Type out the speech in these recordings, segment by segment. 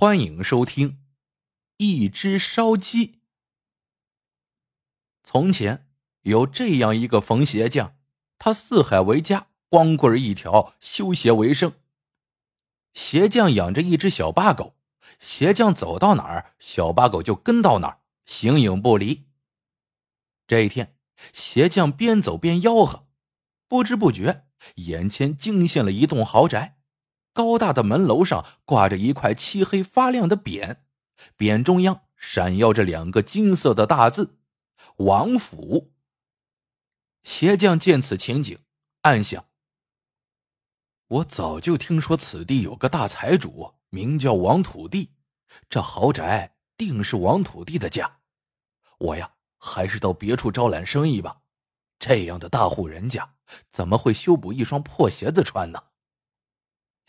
欢迎收听《一只烧鸡》。从前有这样一个缝鞋匠，他四海为家，光棍一条，修鞋为生。鞋匠养着一只小八狗，鞋匠走到哪儿，小八狗就跟到哪儿，形影不离。这一天，鞋匠边走边吆喝，不知不觉，眼前惊现了一栋豪宅。高大的门楼上挂着一块漆黑发亮的匾，匾中央闪耀着两个金色的大字“王府”。鞋匠见此情景，暗想：我早就听说此地有个大财主，名叫王土地，这豪宅定是王土地的家。我呀，还是到别处招揽生意吧。这样的大户人家，怎么会修补一双破鞋子穿呢？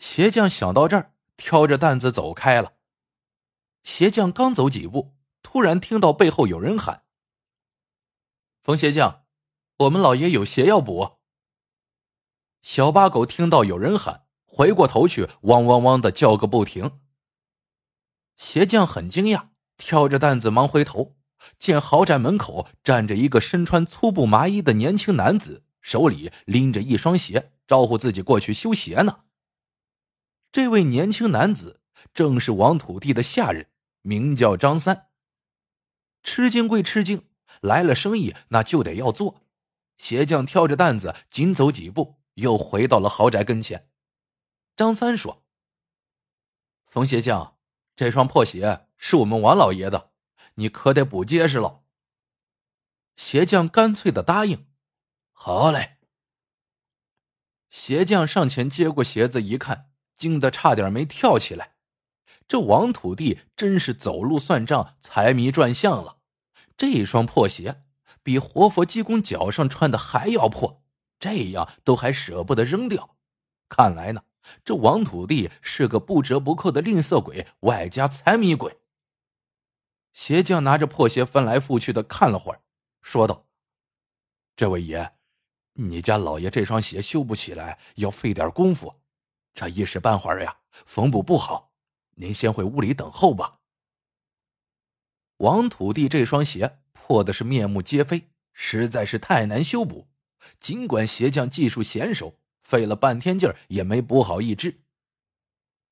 鞋匠想到这儿，挑着担子走开了。鞋匠刚走几步，突然听到背后有人喊：“冯鞋匠，我们老爷有鞋要补。”小八狗听到有人喊，回过头去，汪汪汪的叫个不停。鞋匠很惊讶，挑着担子忙回头，见豪宅门口站着一个身穿粗布麻衣的年轻男子，手里拎着一双鞋，招呼自己过去修鞋呢。这位年轻男子正是王土地的下人，名叫张三。吃惊归吃惊，来了生意那就得要做。鞋匠挑着担子，紧走几步，又回到了豪宅跟前。张三说：“冯鞋匠，这双破鞋是我们王老爷的，你可得补结实了。”鞋匠干脆的答应：“好嘞。”鞋匠上前接过鞋子一看。惊得差点没跳起来，这王土地真是走路算账，财迷转向了。这双破鞋比活佛济公脚上穿的还要破，这样都还舍不得扔掉。看来呢，这王土地是个不折不扣的吝啬鬼，外加财迷鬼。鞋匠拿着破鞋翻来覆去的看了会儿，说道：“这位爷，你家老爷这双鞋修不起来，要费点功夫。”这一时半会儿呀，缝补不好，您先回屋里等候吧。王土地这双鞋破的是面目皆非，实在是太难修补。尽管鞋匠技术娴熟，费了半天劲儿也没补好一只。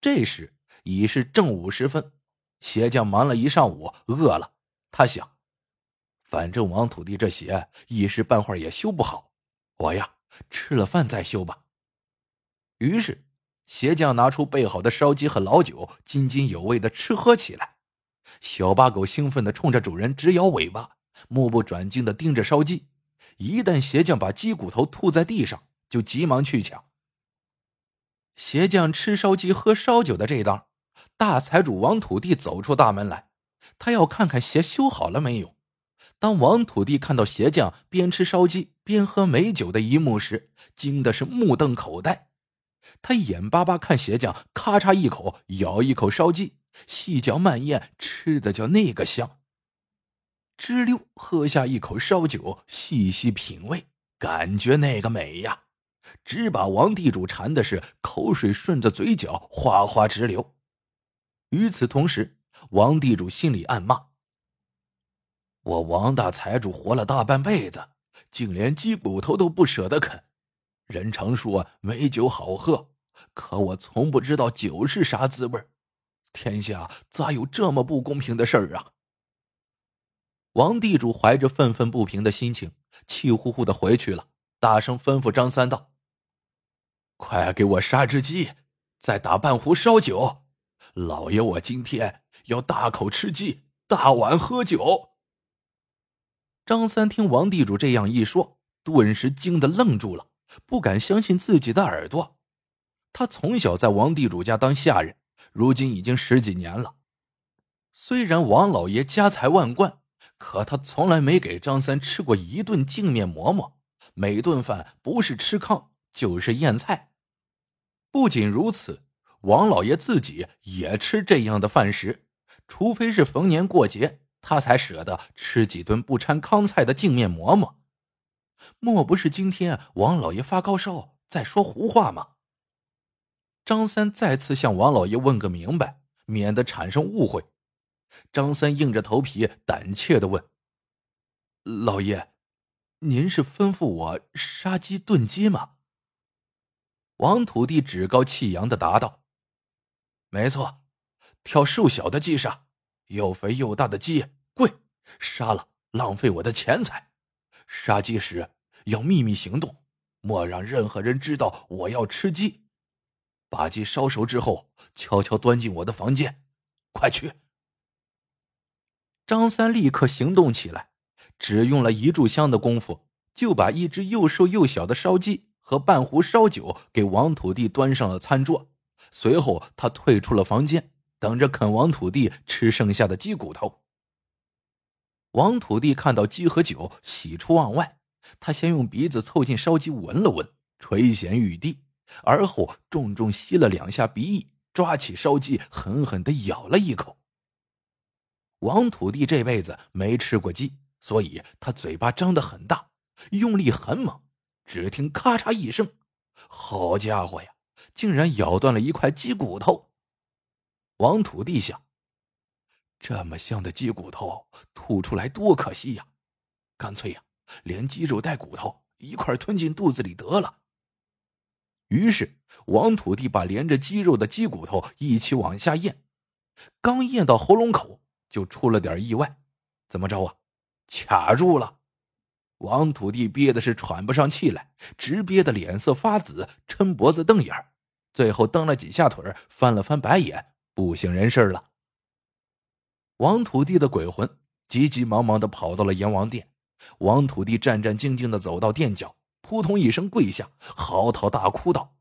这时已是正午时分，鞋匠忙了一上午，饿了。他想，反正王土地这鞋一时半会儿也修不好，我呀吃了饭再修吧。于是。鞋匠拿出备好的烧鸡和老酒，津津有味的吃喝起来。小八狗兴奋的冲着主人直摇尾巴，目不转睛的盯着烧鸡。一旦鞋匠把鸡骨头吐在地上，就急忙去抢。鞋匠吃烧鸡喝烧酒的这当，大财主王土地走出大门来，他要看看鞋修好了没有。当王土地看到鞋匠边吃烧鸡边喝美酒的一幕时，惊的是目瞪口呆。他眼巴巴看鞋匠，咔嚓一口咬一口烧鸡，细嚼慢咽，吃的叫那个香。吱溜喝下一口烧酒，细细品味，感觉那个美呀，只把王地主馋的是口水顺着嘴角哗哗直流。与此同时，王地主心里暗骂：“我王大财主活了大半辈子，竟连鸡骨头都不舍得啃。”人常说美酒好喝，可我从不知道酒是啥滋味天下咋有这么不公平的事儿啊！王地主怀着愤愤不平的心情，气呼呼的回去了，大声吩咐张三道：“快给我杀只鸡，再打半壶烧酒。老爷，我今天要大口吃鸡，大碗喝酒。”张三听王地主这样一说，顿时惊得愣住了。不敢相信自己的耳朵，他从小在王地主家当下人，如今已经十几年了。虽然王老爷家财万贯，可他从来没给张三吃过一顿净面馍馍，每顿饭不是吃糠就是咽菜。不仅如此，王老爷自己也吃这样的饭食，除非是逢年过节，他才舍得吃几顿不掺糠菜的净面馍馍。莫不是今天王老爷发高烧，在说胡话吗？张三再次向王老爷问个明白，免得产生误会。张三硬着头皮，胆怯的问：“老爷，您是吩咐我杀鸡炖鸡吗？”王土地趾高气扬的答道：“没错，挑瘦小的鸡杀，又肥又大的鸡贵，杀了浪费我的钱财。杀鸡时要秘密行动，莫让任何人知道我要吃鸡。把鸡烧熟之后，悄悄端进我的房间。快去！”张三立刻行动起来，只用了一炷香的功夫，就把一只又瘦又小的烧鸡和半壶烧酒给王土地端上了餐桌。随后，他退出了房间，等着啃王土地吃剩下的鸡骨头。王土地看到鸡和酒，喜出望外。他先用鼻子凑近烧鸡闻了闻，垂涎欲滴，而后重重吸了两下鼻翼，抓起烧鸡狠狠的咬了一口。王土地这辈子没吃过鸡，所以他嘴巴张得很大，用力很猛。只听咔嚓一声，好家伙呀，竟然咬断了一块鸡骨头！王土地想：这么香的鸡骨头吐出来多可惜呀，干脆呀，连鸡肉带骨头一块吞进肚子里得了。于是，王土地把连着鸡肉的鸡骨头一起往下咽，刚咽到喉咙口。就出了点意外，怎么着啊？卡住了！王土地憋的是喘不上气来，直憋得脸色发紫，抻脖子瞪眼最后蹬了几下腿，翻了翻白眼，不省人事了。王土地的鬼魂急急忙忙的跑到了阎王殿，王土地战战兢兢的走到殿角，扑通一声跪下，嚎啕大哭道：“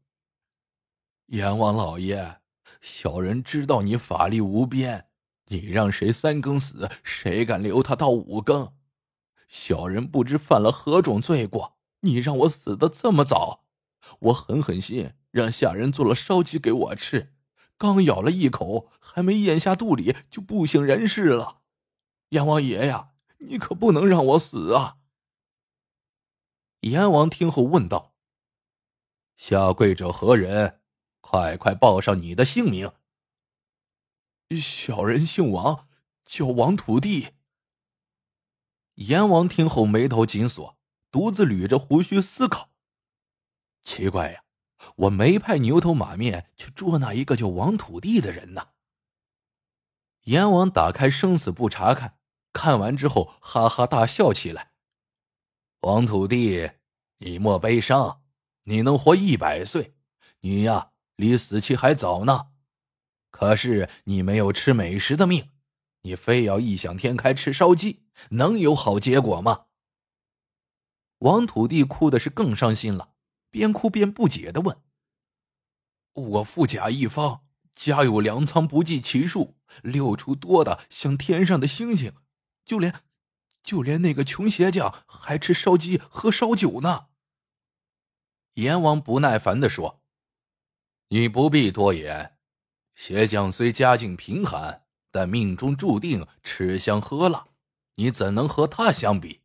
阎王老爷，小人知道你法力无边。”你让谁三更死，谁敢留他到五更？小人不知犯了何种罪过，你让我死的这么早。我狠狠心让下人做了烧鸡给我吃，刚咬了一口，还没咽下肚里就不省人事了。阎王爷呀，你可不能让我死啊！阎王听后问道：“下跪者何人？快快报上你的姓名。”小人姓王，叫王土地。阎王听后眉头紧锁，独自捋着胡须思考。奇怪呀，我没派牛头马面去捉那一个叫王土地的人呢。阎王打开生死簿查看，看完之后哈哈大笑起来。王土地，你莫悲伤，你能活一百岁，你呀离死期还早呢。可是你没有吃美食的命，你非要异想天开吃烧鸡，能有好结果吗？王土地哭的是更伤心了，边哭边不解的问：“我富甲一方，家有粮仓不计其数，六出多的像天上的星星，就连，就连那个穷鞋匠还吃烧鸡喝烧酒呢。”阎王不耐烦的说：“你不必多言。”鞋匠虽家境贫寒，但命中注定吃香喝辣，你怎能和他相比？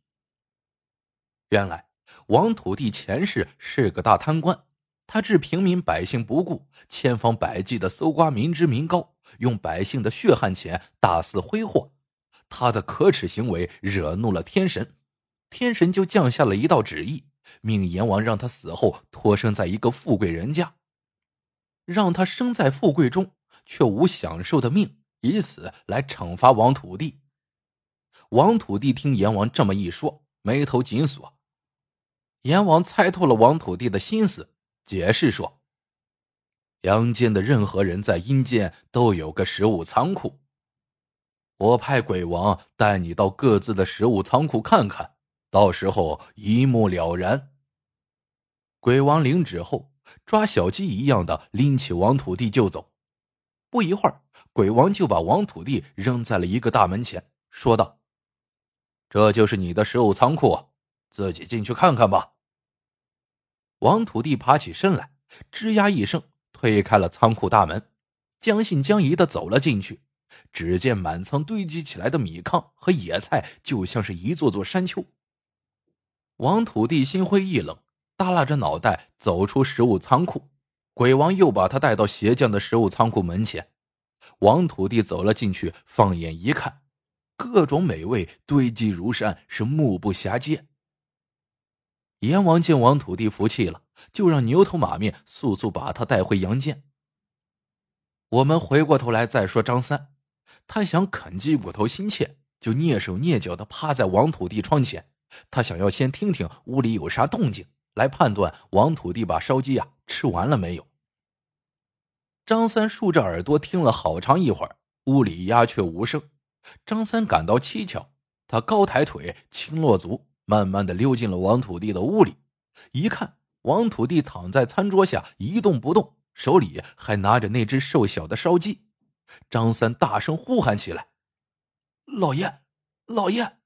原来王土地前世是个大贪官，他置平民百姓不顾，千方百计的搜刮民脂民膏，用百姓的血汗钱大肆挥霍。他的可耻行为惹怒了天神，天神就降下了一道旨意，命阎王让他死后托生在一个富贵人家，让他生在富贵中。却无享受的命，以此来惩罚王土地。王土地听阎王这么一说，眉头紧锁。阎王猜透了王土地的心思，解释说：“阳间的任何人在阴间都有个食物仓库，我派鬼王带你到各自的食物仓库看看，到时候一目了然。”鬼王领旨后，抓小鸡一样的拎起王土地就走。不一会儿，鬼王就把王土地扔在了一个大门前，说道：“这就是你的食物仓库，自己进去看看吧。”王土地爬起身来，吱呀一声推开了仓库大门，将信将疑的走了进去。只见满仓堆积起来的米糠和野菜，就像是一座座山丘。王土地心灰意冷，耷拉着脑袋走出食物仓库。鬼王又把他带到鞋匠的食物仓库门前，王土地走了进去，放眼一看，各种美味堆积如山，是目不暇接。阎王见王土地服气了，就让牛头马面速速把他带回阳间。我们回过头来再说张三，他想啃鸡骨头心切，就蹑手蹑脚的趴在王土地窗前，他想要先听听屋里有啥动静，来判断王土地把烧鸡啊吃完了没有。张三竖着耳朵听了好长一会儿，屋里鸦雀无声。张三感到蹊跷，他高抬腿，轻落足，慢慢的溜进了王土地的屋里。一看，王土地躺在餐桌下一动不动，手里还拿着那只瘦小的烧鸡。张三大声呼喊起来：“老爷，老爷！”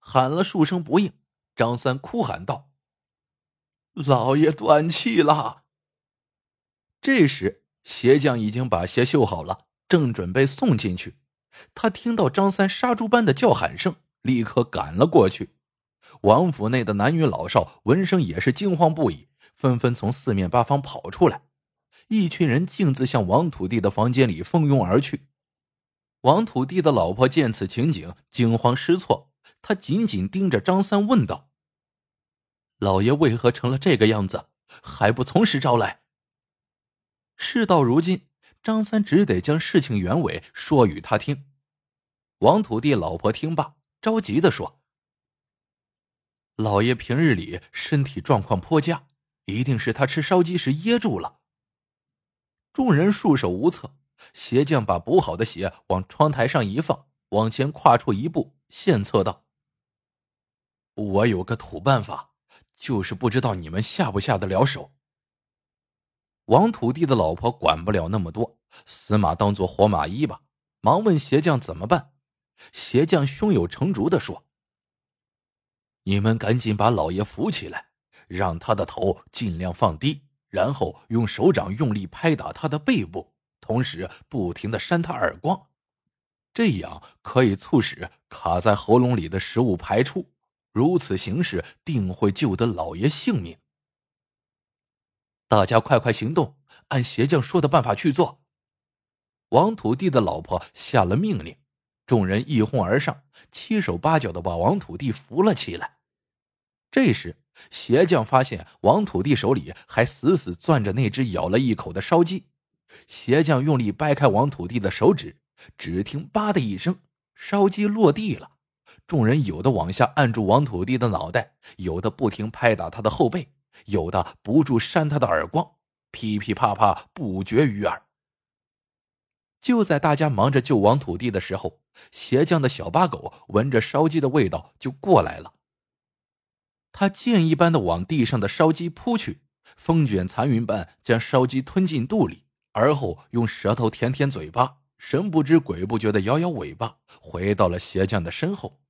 喊了数声不应，张三哭喊道：“老爷断气了。”这时，鞋匠已经把鞋绣好了，正准备送进去。他听到张三杀猪般的叫喊声，立刻赶了过去。王府内的男女老少闻声也是惊慌不已，纷纷从四面八方跑出来。一群人径自向王土地的房间里蜂拥而去。王土地的老婆见此情景，惊慌失措，她紧紧盯着张三，问道：“老爷为何成了这个样子？还不从实招来？”事到如今，张三只得将事情原委说与他听。王土地老婆听罢，着急的说：“老爷平日里身体状况颇佳，一定是他吃烧鸡时噎住了。”众人束手无策。鞋匠把补好的鞋往窗台上一放，往前跨出一步，献策道：“我有个土办法，就是不知道你们下不下得了手。”王土地的老婆管不了那么多，死马当做活马医吧，忙问鞋匠怎么办。鞋匠胸有成竹的说：“你们赶紧把老爷扶起来，让他的头尽量放低，然后用手掌用力拍打他的背部，同时不停的扇他耳光，这样可以促使卡在喉咙里的食物排出。如此行事，定会救得老爷性命。”大家快快行动，按鞋匠说的办法去做。王土地的老婆下了命令，众人一哄而上，七手八脚的把王土地扶了起来。这时，鞋匠发现王土地手里还死死攥着那只咬了一口的烧鸡。鞋匠用力掰开王土地的手指，只听“吧”的一声，烧鸡落地了。众人有的往下按住王土地的脑袋，有的不停拍打他的后背。有的不住扇他的耳光，噼噼啪啪不绝于耳。就在大家忙着救王土地的时候，鞋匠的小八狗闻着烧鸡的味道就过来了。他箭一般的往地上的烧鸡扑去，风卷残云般将烧鸡吞进肚里，而后用舌头舔舔嘴巴，神不知鬼不觉的摇摇尾巴，回到了鞋匠的身后。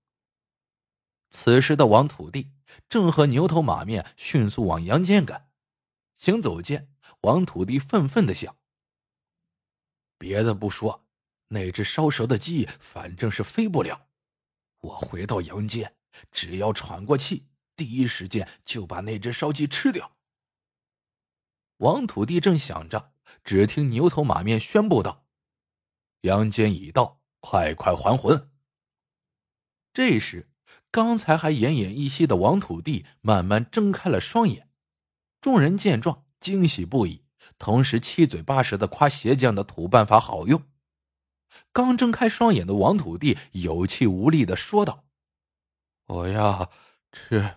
此时的王土地正和牛头马面迅速往阳间赶，行走间，王土地愤愤的想：别的不说，那只烧熟的鸡反正是飞不了，我回到阳间，只要喘过气，第一时间就把那只烧鸡吃掉。王土地正想着，只听牛头马面宣布道：“阳间已到，快快还魂。”这时。刚才还奄奄一息的王土地慢慢睁开了双眼，众人见状惊喜不已，同时七嘴八舌的夸鞋匠的土办法好用。刚睁开双眼的王土地有气无力的说道：“我要吃